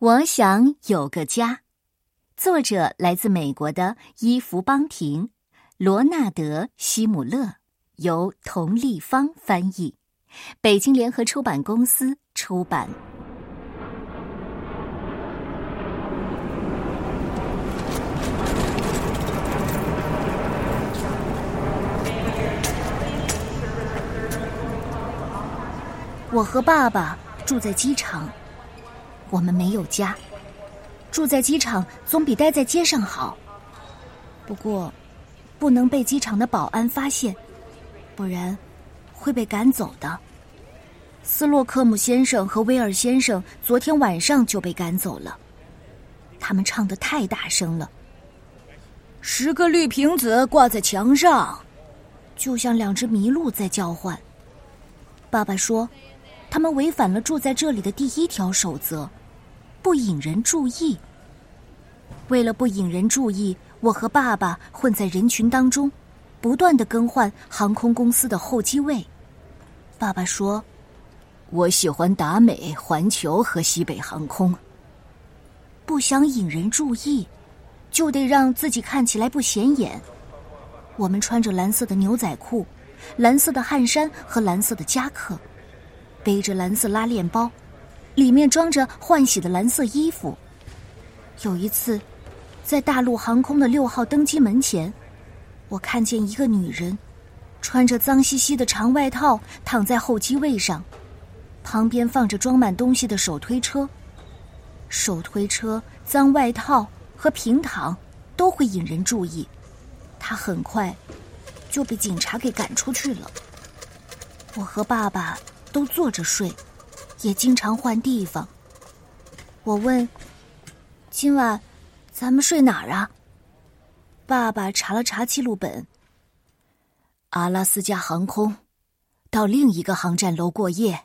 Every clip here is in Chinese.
我想有个家，作者来自美国的伊芙·邦廷，罗纳德·希姆勒，由童立芳翻译，北京联合出版公司出版。我和爸爸住在机场。我们没有家，住在机场总比待在街上好。不过，不能被机场的保安发现，不然会被赶走的。斯洛克姆先生和威尔先生昨天晚上就被赶走了，他们唱的太大声了。十个绿瓶子挂在墙上，就像两只麋鹿在叫唤。爸爸说，他们违反了住在这里的第一条守则。不引人注意。为了不引人注意，我和爸爸混在人群当中，不断的更换航空公司的候机位。爸爸说：“我喜欢达美、环球和西北航空。”不想引人注意，就得让自己看起来不显眼。我们穿着蓝色的牛仔裤、蓝色的汗衫和蓝色的夹克，背着蓝色拉链包。里面装着换洗的蓝色衣服。有一次，在大陆航空的六号登机门前，我看见一个女人，穿着脏兮兮的长外套躺在候机位上，旁边放着装满东西的手推车。手推车、脏外套和平躺都会引人注意，她很快就被警察给赶出去了。我和爸爸都坐着睡。也经常换地方。我问：“今晚咱们睡哪儿啊？”爸爸查了查记录本。阿拉斯加航空，到另一个航站楼过夜。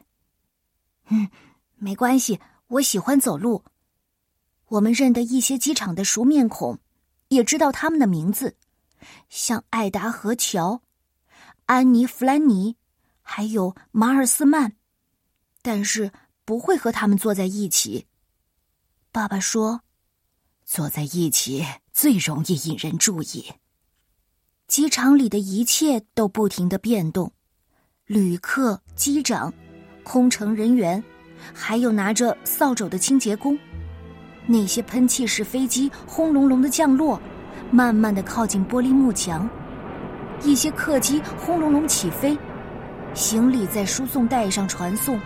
嗯，没关系，我喜欢走路。我们认得一些机场的熟面孔，也知道他们的名字，像艾达和乔、安妮·弗兰尼，还有马尔斯曼。但是不会和他们坐在一起。爸爸说：“坐在一起最容易引人注意。”机场里的一切都不停的变动，旅客、机长、空乘人员，还有拿着扫帚的清洁工。那些喷气式飞机轰隆隆的降落，慢慢的靠近玻璃幕墙。一些客机轰隆隆起飞，行李在输送带上传送。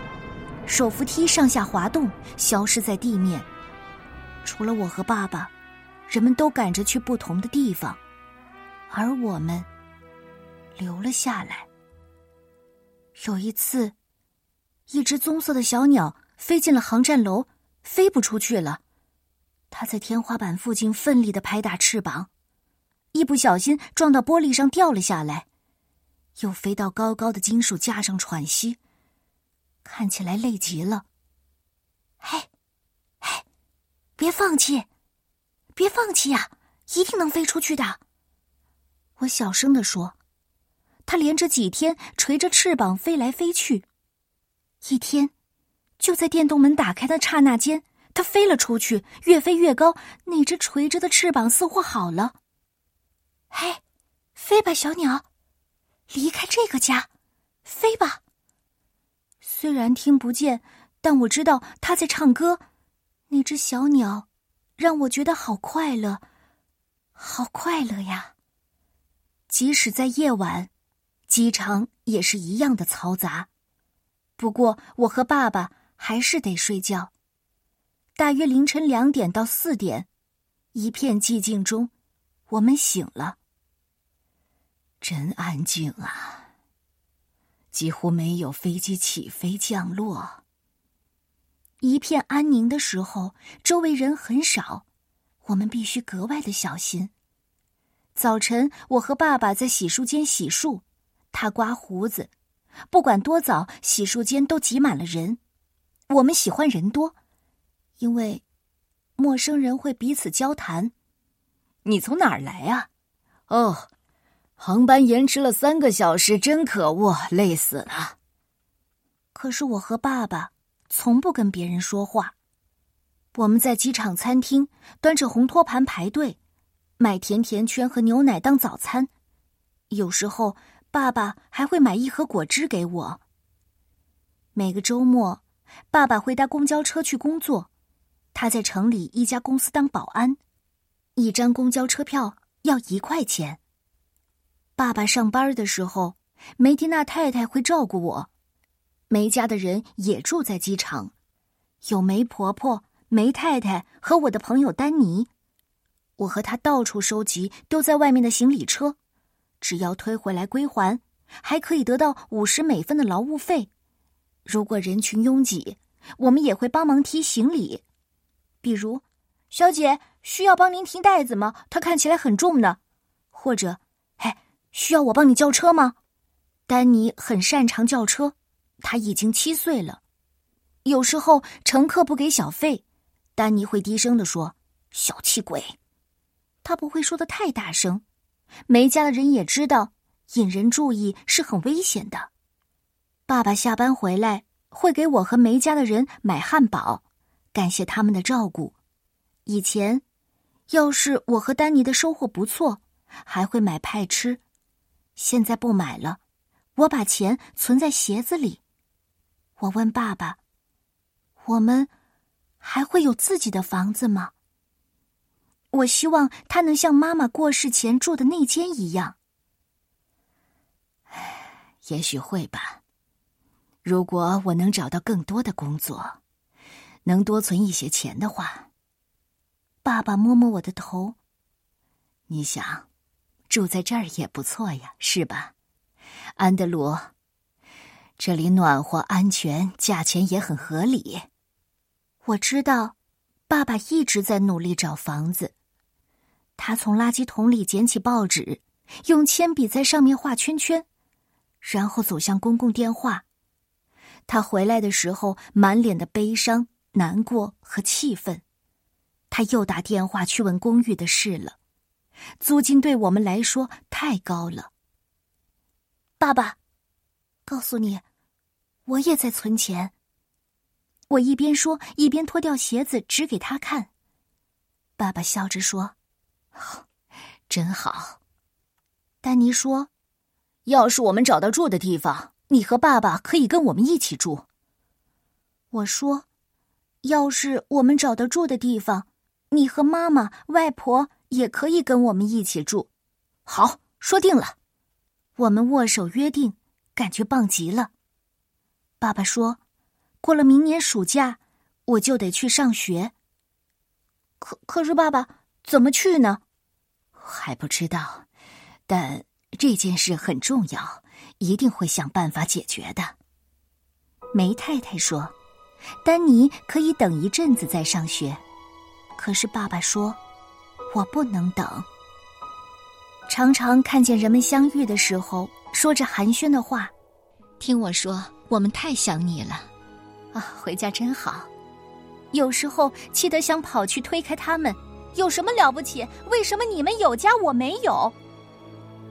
手扶梯上下滑动，消失在地面。除了我和爸爸，人们都赶着去不同的地方，而我们留了下来。有一次，一只棕色的小鸟飞进了航站楼，飞不出去了。它在天花板附近奋力的拍打翅膀，一不小心撞到玻璃上掉了下来，又飞到高高的金属架上喘息。看起来累极了。嘿，嘿，别放弃，别放弃呀！一定能飞出去的。我小声的说。他连着几天垂着翅膀飞来飞去。一天，就在电动门打开的刹那间，他飞了出去，越飞越高。那只垂着的翅膀似乎好了。嘿，飞吧，小鸟，离开这个家，飞吧。虽然听不见，但我知道他在唱歌。那只小鸟让我觉得好快乐，好快乐呀！即使在夜晚，机场也是一样的嘈杂。不过我和爸爸还是得睡觉。大约凌晨两点到四点，一片寂静中，我们醒了。真安静啊！几乎没有飞机起飞降落，一片安宁的时候，周围人很少，我们必须格外的小心。早晨，我和爸爸在洗漱间洗漱，他刮胡子。不管多早，洗漱间都挤满了人。我们喜欢人多，因为陌生人会彼此交谈。你从哪儿来啊？哦。航班延迟了三个小时，真可恶，累死了。可是我和爸爸从不跟别人说话。我们在机场餐厅端着红托盘排队，买甜甜圈和牛奶当早餐。有时候，爸爸还会买一盒果汁给我。每个周末，爸爸会搭公交车去工作，他在城里一家公司当保安，一张公交车票要一块钱。爸爸上班的时候，梅蒂娜太太会照顾我。梅家的人也住在机场，有梅婆婆。梅太太和我的朋友丹尼，我和他到处收集丢在外面的行李车，只要推回来归还，还可以得到五十美分的劳务费。如果人群拥挤，我们也会帮忙提行李。比如，小姐需要帮您提袋子吗？它看起来很重呢。或者，需要我帮你叫车吗？丹尼很擅长叫车，他已经七岁了。有时候乘客不给小费。丹尼会低声的说：“小气鬼。”他不会说的太大声，梅家的人也知道引人注意是很危险的。爸爸下班回来会给我和梅家的人买汉堡，感谢他们的照顾。以前，要是我和丹尼的收获不错，还会买派吃。现在不买了，我把钱存在鞋子里。我问爸爸：“我们？”还会有自己的房子吗？我希望他能像妈妈过世前住的那间一样。也许会吧。如果我能找到更多的工作，能多存一些钱的话。爸爸摸摸我的头。你想，住在这儿也不错呀，是吧？安德鲁，这里暖和、安全，价钱也很合理。我知道，爸爸一直在努力找房子。他从垃圾桶里捡起报纸，用铅笔在上面画圈圈，然后走向公共电话。他回来的时候，满脸的悲伤、难过和气愤。他又打电话去问公寓的事了，租金对我们来说太高了。爸爸，告诉你，我也在存钱。我一边说，一边脱掉鞋子，指给他看。爸爸笑着说：“真好。”丹尼说：“要是我们找到住的地方，你和爸爸可以跟我们一起住。”我说：“要是我们找到住的地方，你和妈妈、外婆也可以跟我们一起住。”好，说定了。我们握手约定，感觉棒极了。爸爸说。过了明年暑假，我就得去上学。可可是，爸爸怎么去呢？还不知道，但这件事很重要，一定会想办法解决的。梅太太说：“丹尼可以等一阵子再上学。”可是爸爸说：“我不能等。”常常看见人们相遇的时候说着寒暄的话，听我说，我们太想你了。啊，回家真好。有时候气得想跑去推开他们，有什么了不起？为什么你们有家我没有？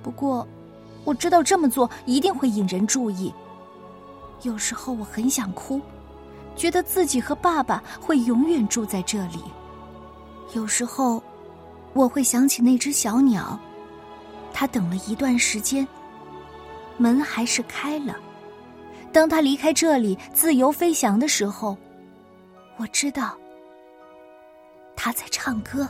不过，我知道这么做一定会引人注意。有时候我很想哭，觉得自己和爸爸会永远住在这里。有时候，我会想起那只小鸟，它等了一段时间，门还是开了。当它离开这里，自由飞翔的时候，我知道他在唱歌。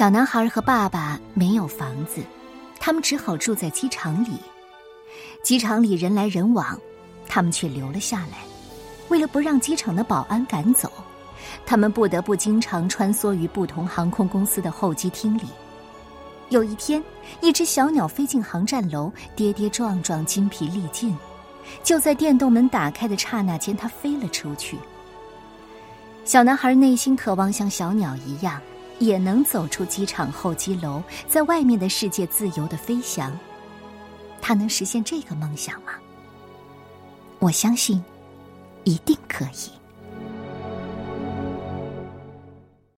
小男孩和爸爸没有房子，他们只好住在机场里。机场里人来人往，他们却留了下来。为了不让机场的保安赶走，他们不得不经常穿梭于不同航空公司的候机厅里。有一天，一只小鸟飞进航站楼，跌跌撞撞，筋疲力尽。就在电动门打开的刹那间，它飞了出去。小男孩内心渴望像小鸟一样。也能走出机场候机楼在外面的世界自由的飞翔。他能实现这个梦想吗？我相信一定可以。